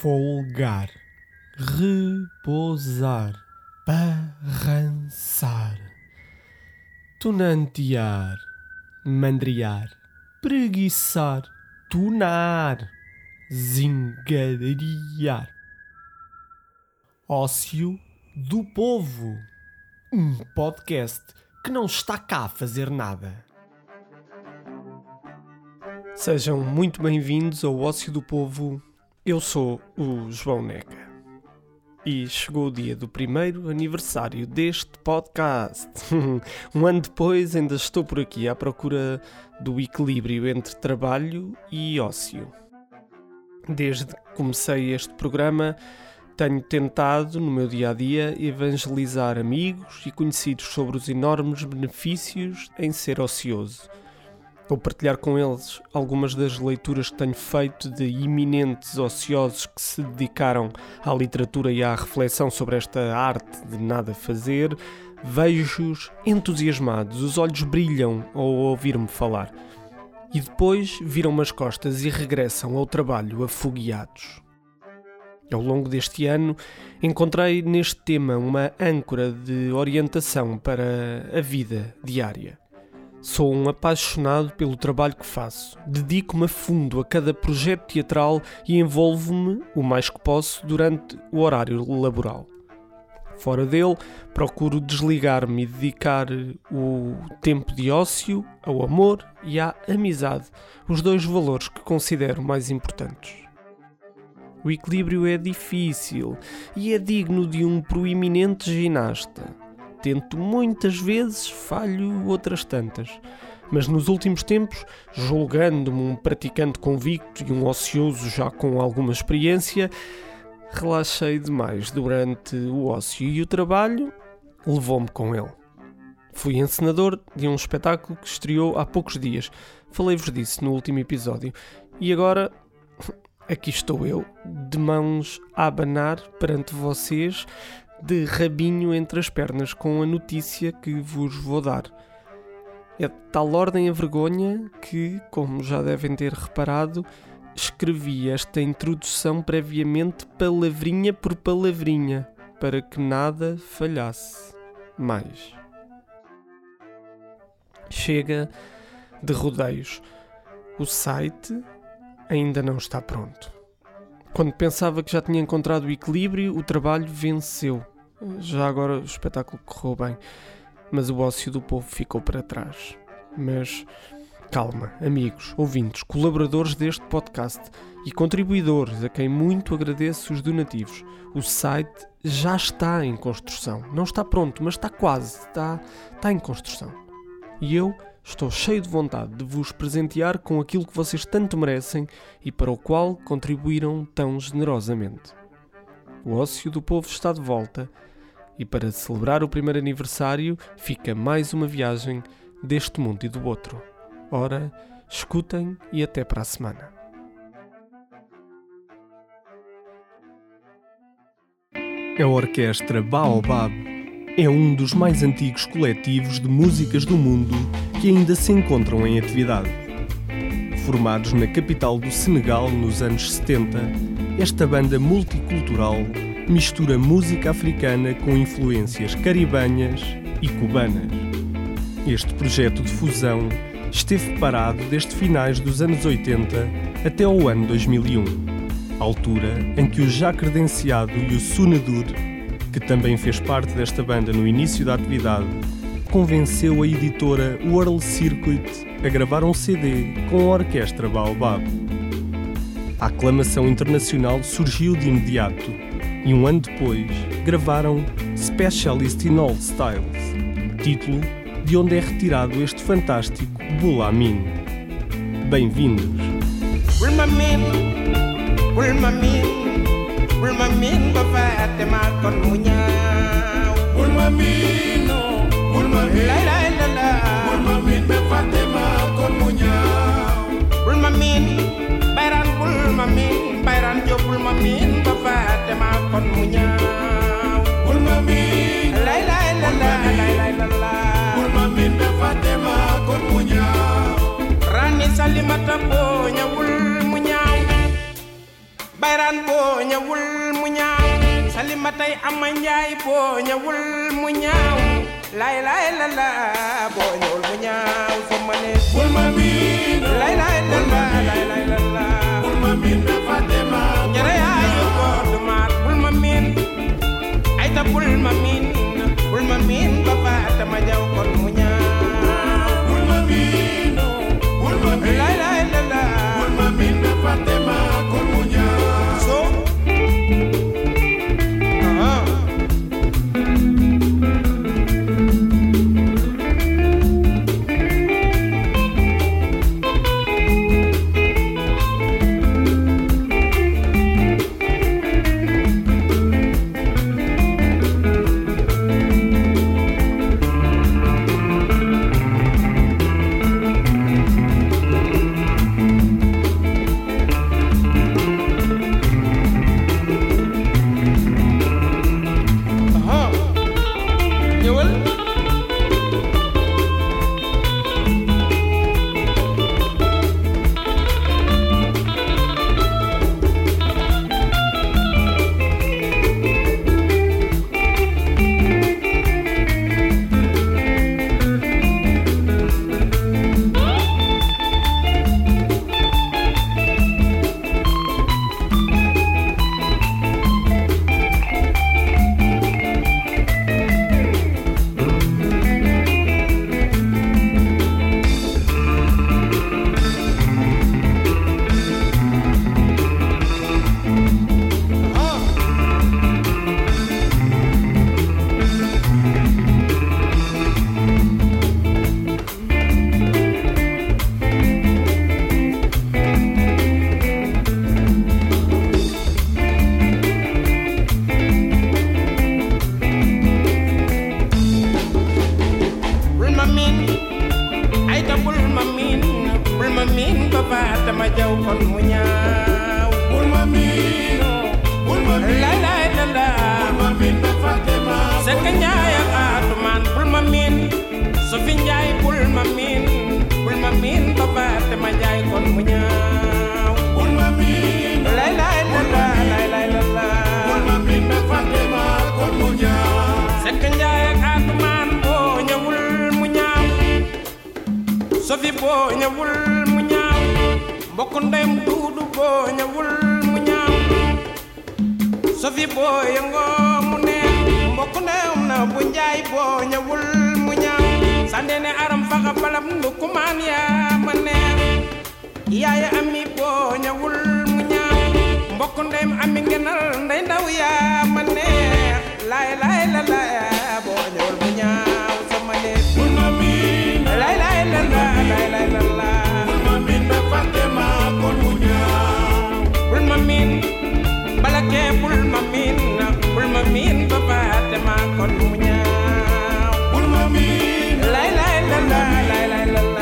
folgar, repousar, barrançar, tunantear, mandriar, preguiçar, tunar, zingariar. Ócio do Povo, um podcast que não está cá a fazer nada. Sejam muito bem-vindos ao Ócio do Povo. Eu sou o João Neca. E chegou o dia do primeiro aniversário deste podcast. um ano depois, ainda estou por aqui à procura do equilíbrio entre trabalho e ócio. Desde que comecei este programa, tenho tentado, no meu dia a dia, evangelizar amigos e conhecidos sobre os enormes benefícios em ser ocioso Vou partilhar com eles algumas das leituras que tenho feito de iminentes ociosos que se dedicaram à literatura e à reflexão sobre esta arte de nada fazer. Vejo-os entusiasmados, os olhos brilham ao ouvir-me falar. E depois viram-me as costas e regressam ao trabalho afogueados. Ao longo deste ano, encontrei neste tema uma âncora de orientação para a vida diária. Sou um apaixonado pelo trabalho que faço. Dedico-me a fundo a cada projeto teatral e envolvo-me o mais que posso durante o horário laboral. Fora dele, procuro desligar-me e dedicar o tempo de ócio ao amor e à amizade, os dois valores que considero mais importantes. O equilíbrio é difícil e é digno de um proeminente ginasta Tento muitas vezes, falho outras tantas. Mas nos últimos tempos, julgando-me um praticante convicto e um ocioso já com alguma experiência, relaxei demais durante o ócio e o trabalho levou-me com ele. Fui encenador de um espetáculo que estreou há poucos dias. Falei-vos disso no último episódio. E agora, aqui estou eu, de mãos a abanar perante vocês, de rabinho entre as pernas com a notícia que vos vou dar. É de tal ordem a vergonha que, como já devem ter reparado, escrevi esta introdução previamente palavrinha por palavrinha, para que nada falhasse mais. Chega de rodeios. O site ainda não está pronto. Quando pensava que já tinha encontrado o equilíbrio, o trabalho venceu. Já agora o espetáculo correu bem, mas o ócio do povo ficou para trás. Mas calma, amigos, ouvintes, colaboradores deste podcast e contribuidores a quem muito agradeço os donativos. O site já está em construção. Não está pronto, mas está quase. Está, está em construção. E eu Estou cheio de vontade de vos presentear com aquilo que vocês tanto merecem e para o qual contribuíram tão generosamente. O ócio do povo está de volta e para celebrar o primeiro aniversário fica mais uma viagem deste mundo e do outro. Ora, escutem e até para a semana. A Orquestra Baobab é um dos mais antigos coletivos de músicas do mundo que ainda se encontram em atividade. Formados na capital do Senegal nos anos 70, esta banda multicultural mistura música africana com influências caribenhas e cubanas. Este projeto de fusão esteve parado desde finais dos anos 80 até ao ano 2001, altura em que o já credenciado Youssou N'Dour, que também fez parte desta banda no início da atividade, convenceu a editora World Circuit a gravar um CD com a orquestra Baobab. A aclamação internacional surgiu de imediato e um ano depois gravaram Specialist in All Styles, título de onde é retirado este fantástico Bulamin. Bem-vindos! Tey ama njaay boo ñëwul mu ñaaw lay lay la la boo ñëwul mu ñaaw ne bul ma miin lay lay la la lay lay la la. Bul ma miin ba fàtte ma jere yaayu ko du maat bul ma miin ay ta bul ma miin bul ma miin ba faata ma jaw kon mu ñaaw bul ma miin sekk njaay ak atumaan bul ma miin. Sofi njaay bul ma miin. Bul ma miin ba faata ma jaay kon mu ñaaw. Bul ma miin. Lay lay la la lay lay la la bul ma miin ba fàtte ma kon mu ñaaw. Sekk njaay ak atumaan boo ñëwul mu ñaaw. Sofi boo ñëwul mu ñaaw. Mbokk ndeyam duudu boo ñëwul mu ñaaw. Sofi boo yëngoo mu neex. Mbokk ndeyam bu njaay boo ñëwul mu ñaaw sande ne aram faxa balam ndukumaan yaa ma neex. Yaaya ngenal ndey ndaw yaa damaa kon mu lay lay lay lay.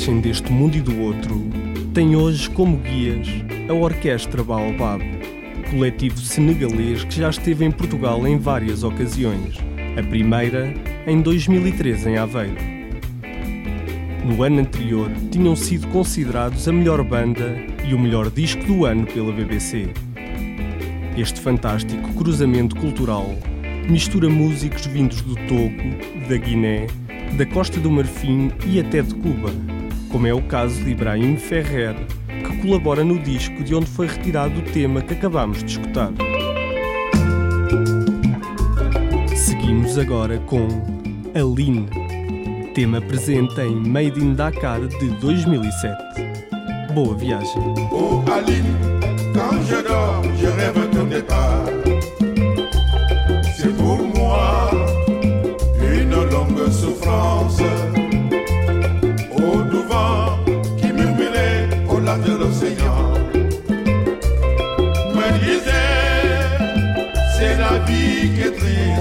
Viagem deste mundo e do outro tem hoje como guias a Orquestra Baobab, coletivo senegalês que já esteve em Portugal em várias ocasiões. A primeira em 2013 em Aveiro. No ano anterior, tinham sido considerados a melhor banda e o melhor disco do ano pela BBC. Este fantástico cruzamento cultural mistura músicos vindos do Togo, da Guiné, da Costa do Marfim e até de Cuba, como é o caso de Ibrahim Ferrer, que colabora no disco de onde foi retirado o tema que acabamos de escutar. Seguimos agora com Aline, tema presente em Made in Dakar de 2007. Boa viagem. Oh Aline,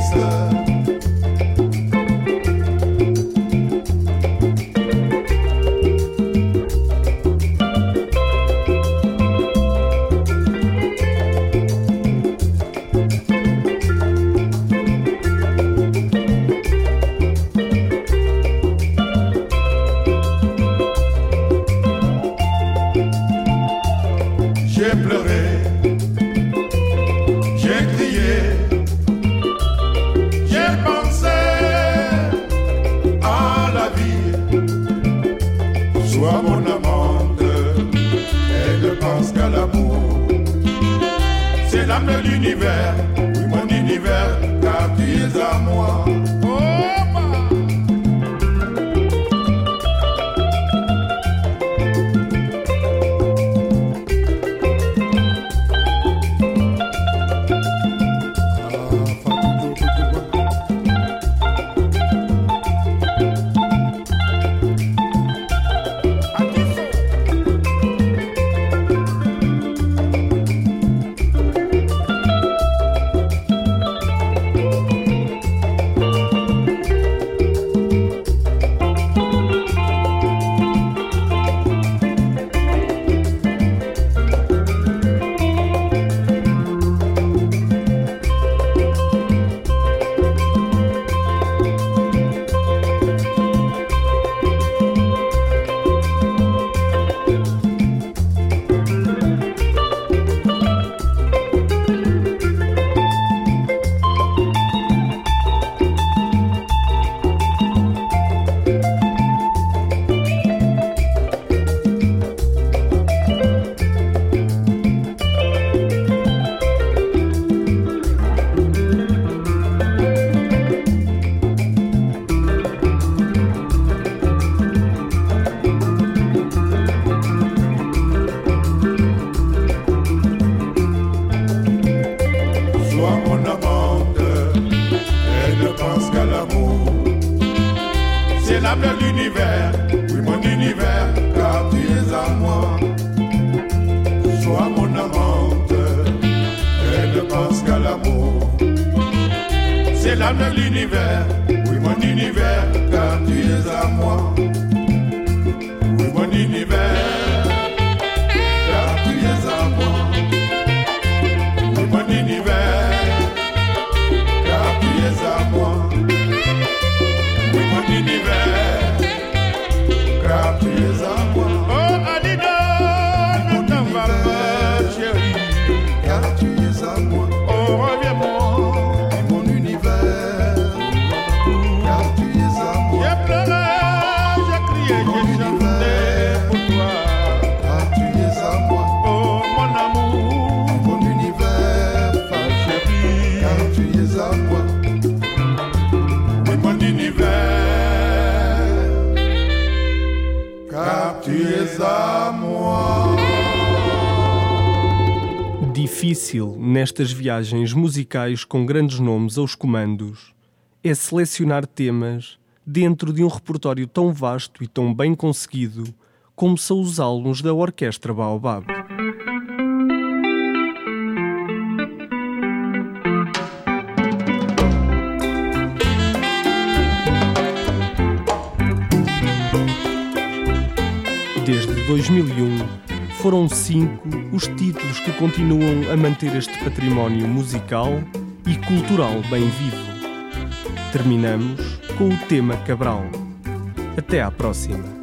sun. De l'univers, oui mon univers, car tu es à moi. Tu. Difícil nestas viagens musicais com grandes nomes aos comandos é selecionar temas dentro de um repertório tão vasto e tão bem conseguido como são os álbuns da Orquestra Baobab. 2001, foram cinco os títulos que continuam a manter este património musical e cultural bem vivo. Terminamos com o tema Cabral. Até à próxima!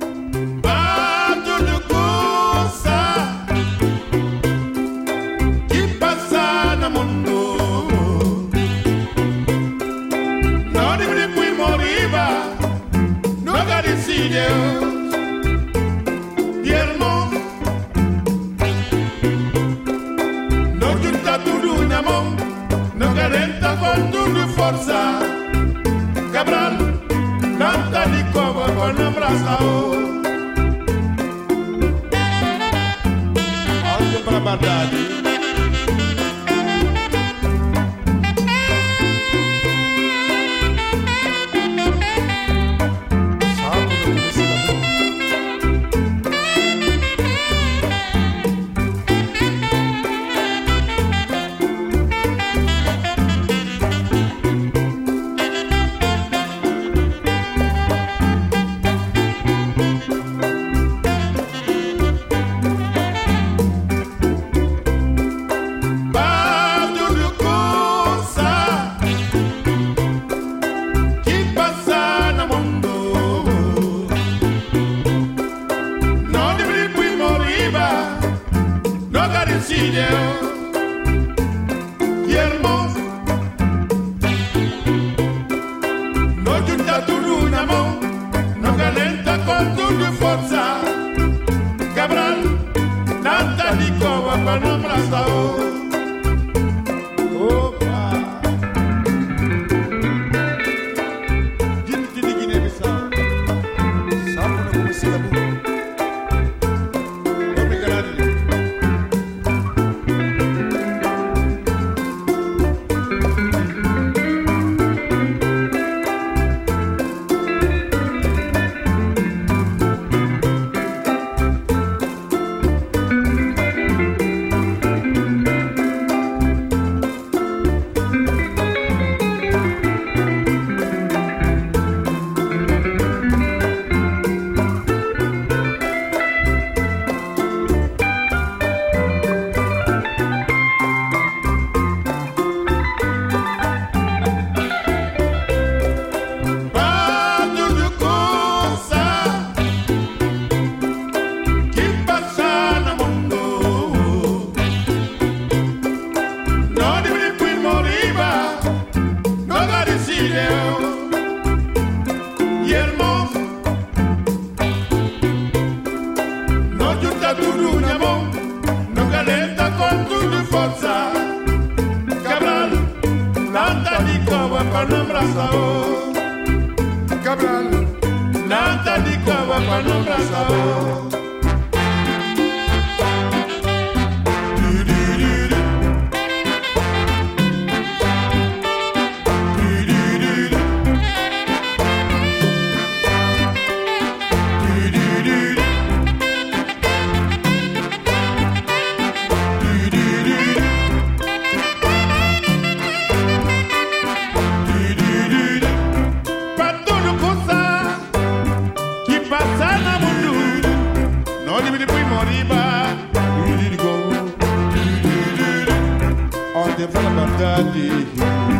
Olha pra verdade. wapanambrasao kablan natandika wapanambrasao On the front of daddy.